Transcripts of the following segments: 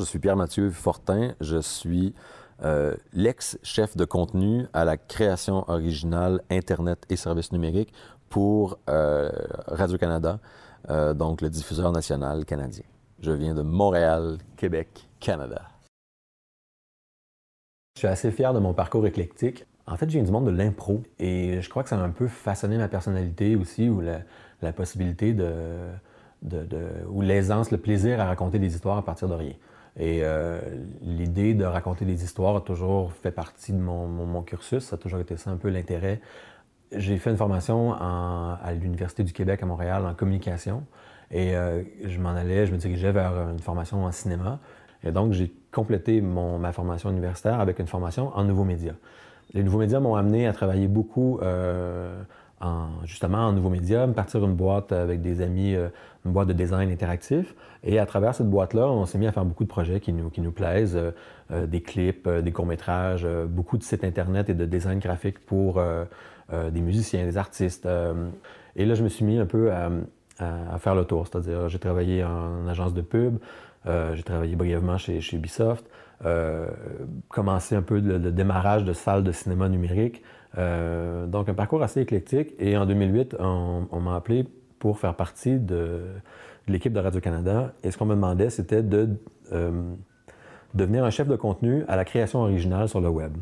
Je suis Pierre-Mathieu Fortin, je suis euh, l'ex-chef de contenu à la création originale Internet et services numériques pour euh, Radio-Canada, euh, donc le diffuseur national canadien. Je viens de Montréal, Québec, Canada. Je suis assez fier de mon parcours éclectique. En fait, je viens du monde de l'impro et je crois que ça a un peu façonné ma personnalité aussi, ou la, possibilité de, ou l'aisance, le plaisir à raconter des histoires à partir de rien. Et euh, l'idée de raconter des histoires a toujours fait partie de mon, cursus, ça a toujours été ça un peu l'intérêt. J'ai fait une formation à l'Université du Québec à Montréal en communication et euh, je m'en allais, je me dirigeais vers une formation en cinéma. Et donc, j'ai complété ma formation universitaire avec une formation en nouveaux médias. Les nouveaux médias m'ont amené à travailler beaucoup euh, justement en nouveaux médias, partir une boîte avec des amis, euh, une boîte de design interactif. Et à travers cette boîte-là, on s'est mis à faire beaucoup de projets qui nous, qui nous plaisent, euh, euh, des clips, des courts-métrages, beaucoup de sites Internet et de design graphique pour des musiciens, des artistes. et là, je me suis mis un peu à, faire le tour, c'est-à-dire j'ai travaillé en agence de pub, j'ai travaillé brièvement chez, chez Ubisoft, commencé un peu le démarrage de salles de cinéma numérique, euh, donc, un parcours assez éclectique. Et en 2008, on, m'a appelé pour faire partie de, l'équipe de Radio-Canada. Et ce qu'on me demandait, c'était de euh, devenir un chef de contenu à la création originale sur le web.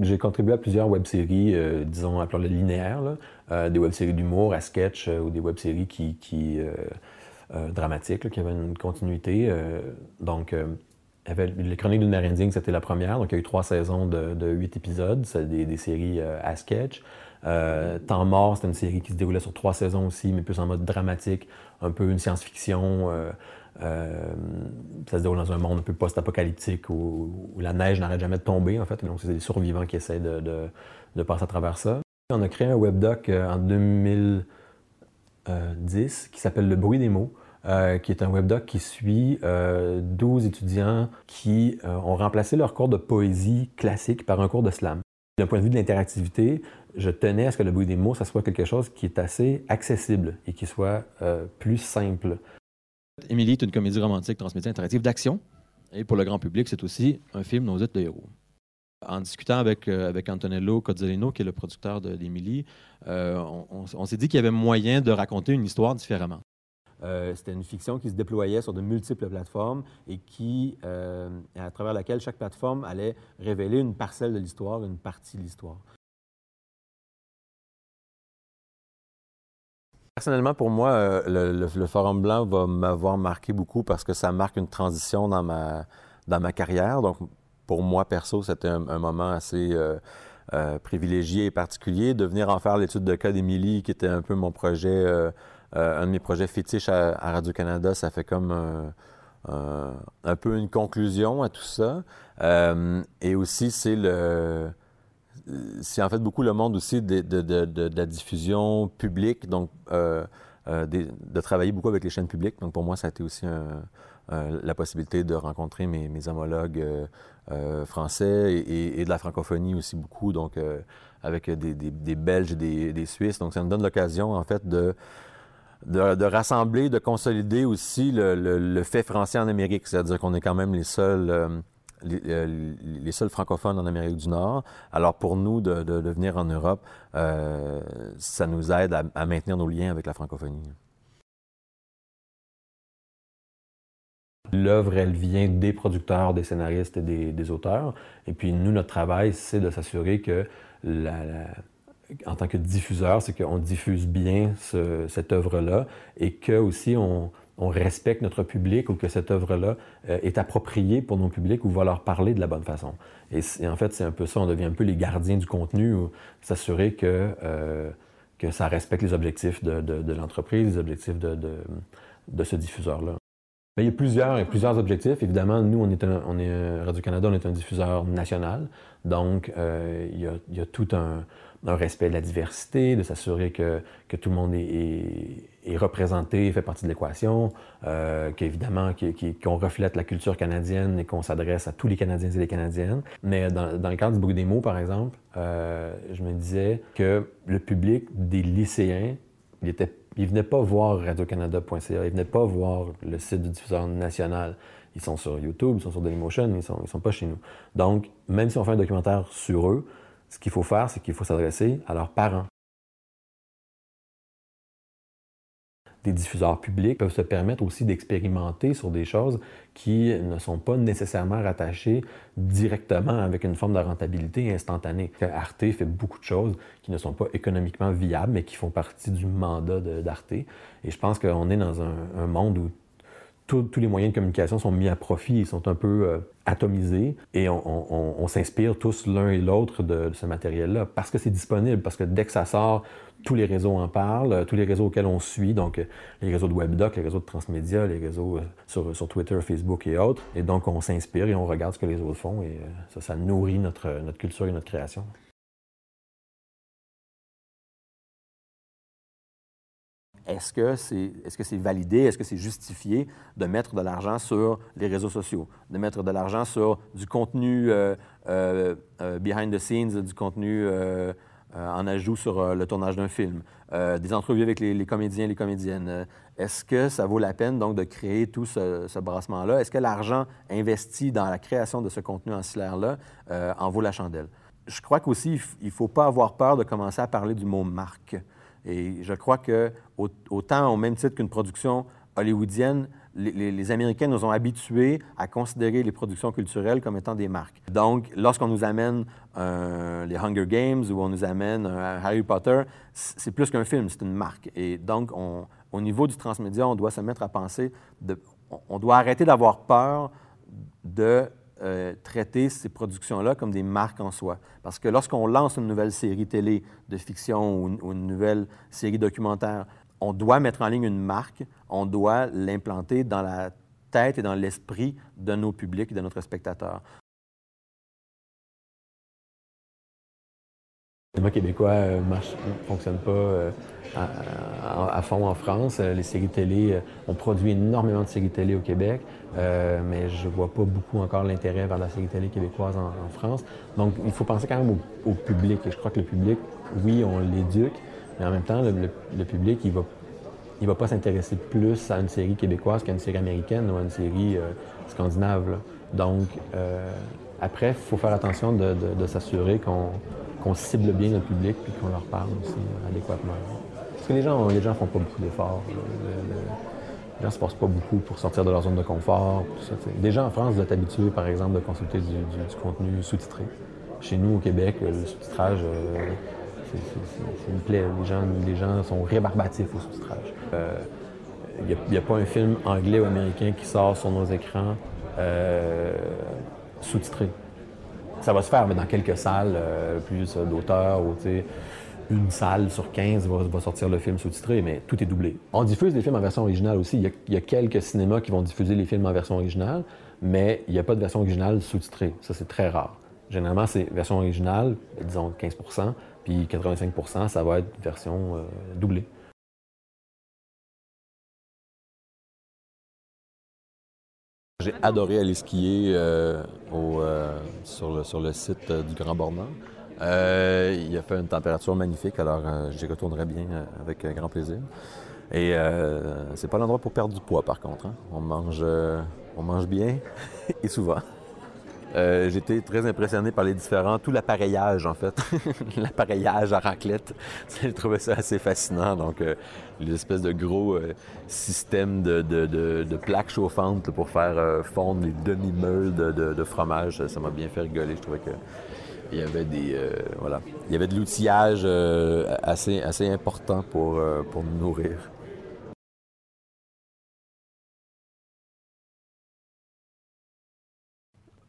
J'ai contribué à plusieurs web-séries, euh, disons, appelons-les linéaires, des web-séries d'humour à sketch ou des web-séries qui, dramatiques, qui avaient une continuité. donc, les Chroniques d'une mer c'était la première. Donc, il y a eu trois saisons de, huit épisodes. C'est des, séries euh, à sketch. Euh, Temps mort, c'était une série qui se déroulait sur trois saisons aussi, mais plus en mode dramatique, un peu une science-fiction. Euh, ça se déroule dans un monde un peu post-apocalyptique où, la neige n'arrête jamais de tomber, en fait. Donc, c'est des survivants qui essaient de, passer à travers ça. On a créé un webdoc en 2010 qui s'appelle Le bruit des mots. Euh, qui est un webdoc qui suit euh, 12 étudiants qui euh, ont remplacé leur cours de poésie classique par un cours de slam. D'un point de vue de l'interactivité, je tenais à ce que le bruit des mots, ça soit quelque chose qui est assez accessible et qui soit euh, plus simple. Émilie est une comédie romantique transmédia interactive d'action. Et pour le grand public, c'est aussi un film Nos de héros. En discutant avec, avec Antonello Cozzolino, qui est le producteur d'Émilie, on, on s'est dit qu'il y avait moyen de raconter une histoire différemment. Euh, c'était une fiction qui se déployait sur de multiples plateformes et qui, euh, à travers laquelle chaque plateforme allait révéler une parcelle de l'histoire, une partie de l'histoire. Personnellement, pour moi, euh, le, Forum Blanc va m'avoir marqué beaucoup parce que ça marque une transition dans ma, dans ma carrière. Donc, pour moi, perso, c'était un, moment assez privilégié et particulier. De venir en faire l'étude de cas d'Émilie, qui était un peu mon projet euh, un de mes projets fétiches à, Radio-Canada, ça fait comme un, peu une conclusion à tout ça. Euh, et aussi, c'est le en fait beaucoup le monde aussi de, la diffusion publique, donc euh, de travailler beaucoup avec les chaînes publiques. Donc pour moi, ça a été aussi la possibilité de rencontrer mes, homologues français et, de la francophonie aussi beaucoup, donc avec des, Belges et des, des, Suisses. Donc ça me donne l'occasion en fait de de, rassembler, de consolider aussi le, fait français en Amérique, c'est-à-dire qu'on est quand même les seuls, euh, euh, les, seuls francophones en Amérique du Nord. Alors pour nous, de, venir en Europe, euh, ça nous aide à, maintenir nos liens avec la francophonie. L'œuvre, elle vient des producteurs, des scénaristes et des, auteurs. Et puis nous, notre travail, c'est de s'assurer que en tant que diffuseur, c'est qu'on diffuse bien cette œuvre-là et que aussi on, respecte notre public ou que cette œuvre-là euh, est appropriée pour nos publics ou va leur parler de la bonne façon. Et, en fait, c'est un peu ça, on devient un peu les gardiens du contenu, s'assurer que, euh, que ça respecte les objectifs de, l'entreprise, les objectifs de, de ce diffuseur-là. il y a plusieurs, plusieurs objectifs. Évidemment, nous, on est, on est Radio-Canada, on est un diffuseur national. Donc, euh, il, y a, tout un, respect de la diversité, de s'assurer que, que, tout le monde est, représenté, fait partie de l'équation, euh, qu'évidemment qu'on reflète la culture canadienne et qu'on s'adresse à tous les Canadiens et les Canadiennes. Mais dans, le cadre du bruit des mots, par exemple, euh, je me disais que le public des lycéens, il était venaient pas voir radiocanada.ca, ils venaient pas voir le site du diffuseur national. Ils sont sur YouTube, ils sont sur Dailymotion, ils sont, ils sont pas chez nous. Donc, même si on fait un documentaire sur eux, ce qu'il faut faire, c'est qu'il faut s'adresser à leurs parents. Diffuseurs publics peuvent se permettre aussi d'expérimenter sur des choses qui ne sont pas nécessairement rattachées directement avec une forme de rentabilité instantanée. Arte fait beaucoup de choses qui ne sont pas économiquement viables, mais qui font partie du mandat d'Arte. Et je pense qu'on est dans un, monde où tous les moyens de communication sont mis à profit, ils sont un peu euh, atomisés et on, s'inspire tous l'un et l'autre de, ce matériel-là parce que c'est disponible, parce que dès que ça sort, tous les réseaux en parlent, tous les réseaux auxquels on suit, donc euh, les réseaux de WebDoc, les réseaux de transmédia, les réseaux euh, sur, Twitter, Facebook et autres. Et donc, on s'inspire et on regarde ce que les autres font et euh, ça, ça nourrit notre culture et notre création. Est-ce que c'est est -ce c'est validé, est-ce que c'est justifié de mettre de l'argent sur les réseaux sociaux, de mettre de l'argent sur du contenu behind the scenes, du contenu euh, en ajout sur euh, le tournage d'un film, euh, des entrevues avec les, comédiens et les comédiennes. Est-ce que ça vaut la peine donc de créer tout ce, brassement-là? Est-ce que l'argent investi dans la création de ce contenu ancillaire-là en vaut la chandelle? Je crois qu'aussi, il ne faut pas avoir peur de commencer à parler du mot marque. Et je crois que, au même titre qu'une production hollywoodienne, les, Américains nous ont habitués à considérer les productions culturelles comme étant des marques. Donc, lorsqu'on nous amène les Hunger Games ou on nous amène Harry Potter, c'est plus qu'un film, c'est une marque. Et donc, au niveau du transmédia, on doit se mettre à penser, on doit arrêter d'avoir peur de euh, traiter ces productions-là comme des marques en soi. Parce que lorsqu'on lance une nouvelle série télé de fiction ou une nouvelle série documentaire, on doit mettre en ligne une marque, on doit l'implanter dans la tête et dans l'esprit de nos publics et de notre spectateur. Cinéma québécois euh, fonctionne pas euh, à, fond en France. Euh, les séries télé, on produit énormément de séries télé au Québec, mais je ne vois pas beaucoup encore l'intérêt vers la série télé québécoise en, France. Donc, il faut penser quand même au, public. Et je crois que le public, oui, on l'éduque, mais en même temps, le, public, il va, va pas s'intéresser plus à une série québécoise qu'à une série américaine ou à une série euh, scandinave. Donc, euh, après, il faut faire attention de, s'assurer qu'on cible bien notre public et qu'on leur parle aussi adéquatement. Parce que les gens gens font pas beaucoup d'efforts. Les gens ne se passent pas beaucoup pour sortir de leur zone de confort. Des gens en France, vous êtes habitués, par exemple, de consulter du, contenu sous-titré. Chez nous, au Québec, le sous-titrage, euh, c'est une plaie. Les gens, les gens sont rébarbatifs au sous-titrage. Il euh, n'y a, pas un film anglais ou américain qui sort sur nos écrans euh, sous-titré. Ça va se faire, mais dans quelques salles, euh, plus d'auteurs, ou une salle sur 15 va, sortir le film sous-titré, mais tout est doublé. On diffuse des films en version originale aussi. Il y, a, quelques cinémas qui vont diffuser les films en version originale, mais il n'y a pas de version originale sous-titrée. Ça, c'est très rare. Généralement, c'est version originale, disons 15% puis 85% ça va être version euh, doublée. J'ai adoré aller skier euh, euh, sur, le, sur, le, site du Grand Bornand. il a fait une température magnifique, alors j'y retournerai bien avec grand plaisir. Et c'est pas l'endroit pour perdre du poids, par contre. Hein. On, mange, on mange bien et souvent. Euh, J'étais très impressionné par les différents, tout l'appareillage en fait, l'appareillage à raclette. J'ai trouvé ça assez fascinant. Donc, euh, les espèces de gros euh, systèmes de, de, de, plaques chauffantes pour faire euh, fondre les demi-meules de, fromage, ça m'a bien fait rigoler. Je trouvais que il y avait des voilà, il y avait de l'outillage assez, assez important pour, pour nous nourrir.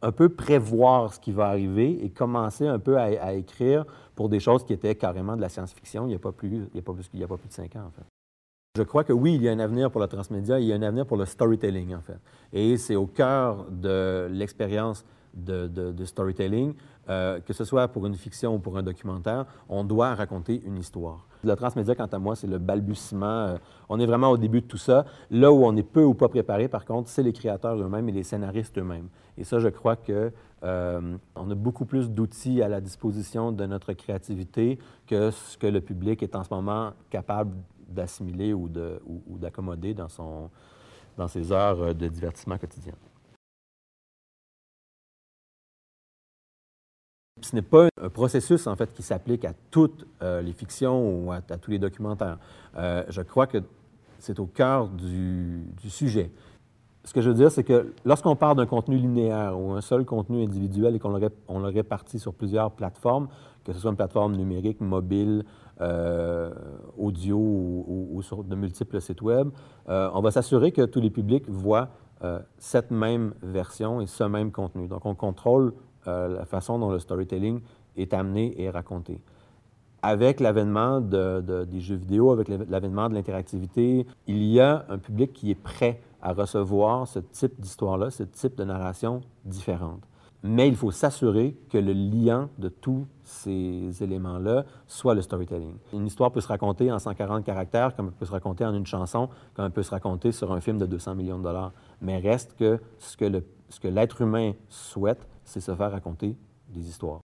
Un peu prévoir ce qui va arriver et commencer un peu à, écrire pour des choses qui étaient carrément de la science-fiction il n'y a pas plus, a a plus de cinq ans, en fait. Je crois que oui, il y a un avenir pour le transmédia, il y a un avenir pour le storytelling, en fait. Et c'est au cœur de l'expérience de, storytelling, euh, que ce soit pour une fiction ou pour un documentaire, on doit raconter une histoire. Le transmédia, quant à moi, c'est le balbutiement. Euh, on est vraiment au début de tout ça. Là où on est peu ou pas préparé, par contre, c'est les créateurs eux-mêmes et les scénaristes eux-mêmes. Et ça, je crois que euh, on a beaucoup plus d'outils à la disposition de notre créativité que ce que le public est en ce moment capable d'assimiler ou d'accommoder dans, dans ses heures de divertissement quotidien. Ce n'est pas un processus en fait qui s'applique à toutes euh, les fictions ou à, tous les documentaires. Euh, je crois que c'est au cœur du, sujet. Ce que je veux dire, c'est que lorsqu'on parle d'un contenu linéaire ou un seul contenu individuel et qu'on le, on répartit sur plusieurs plateformes, que ce soit une plateforme numérique, mobile, euh, audio ou, sur de multiples sites web, on va s'assurer que tous les publics voient cette même version et ce même contenu. Donc, on contrôle la façon dont le storytelling est amené et raconté. Avec l'avènement des jeux vidéo, avec l'avènement de l'interactivité, il y a un public qui est prêt à recevoir ce type d'histoire-là, ce type de narration différente. Mais il faut s'assurer que le lien de tous ces éléments-là soit le storytelling. Une histoire peut se raconter en 140 caractères, comme elle peut se raconter en une chanson, comme elle peut se raconter sur un film de 200 millions de dollars. Mais reste que ce que l'être humain souhaite, c'est se faire raconter des histoires.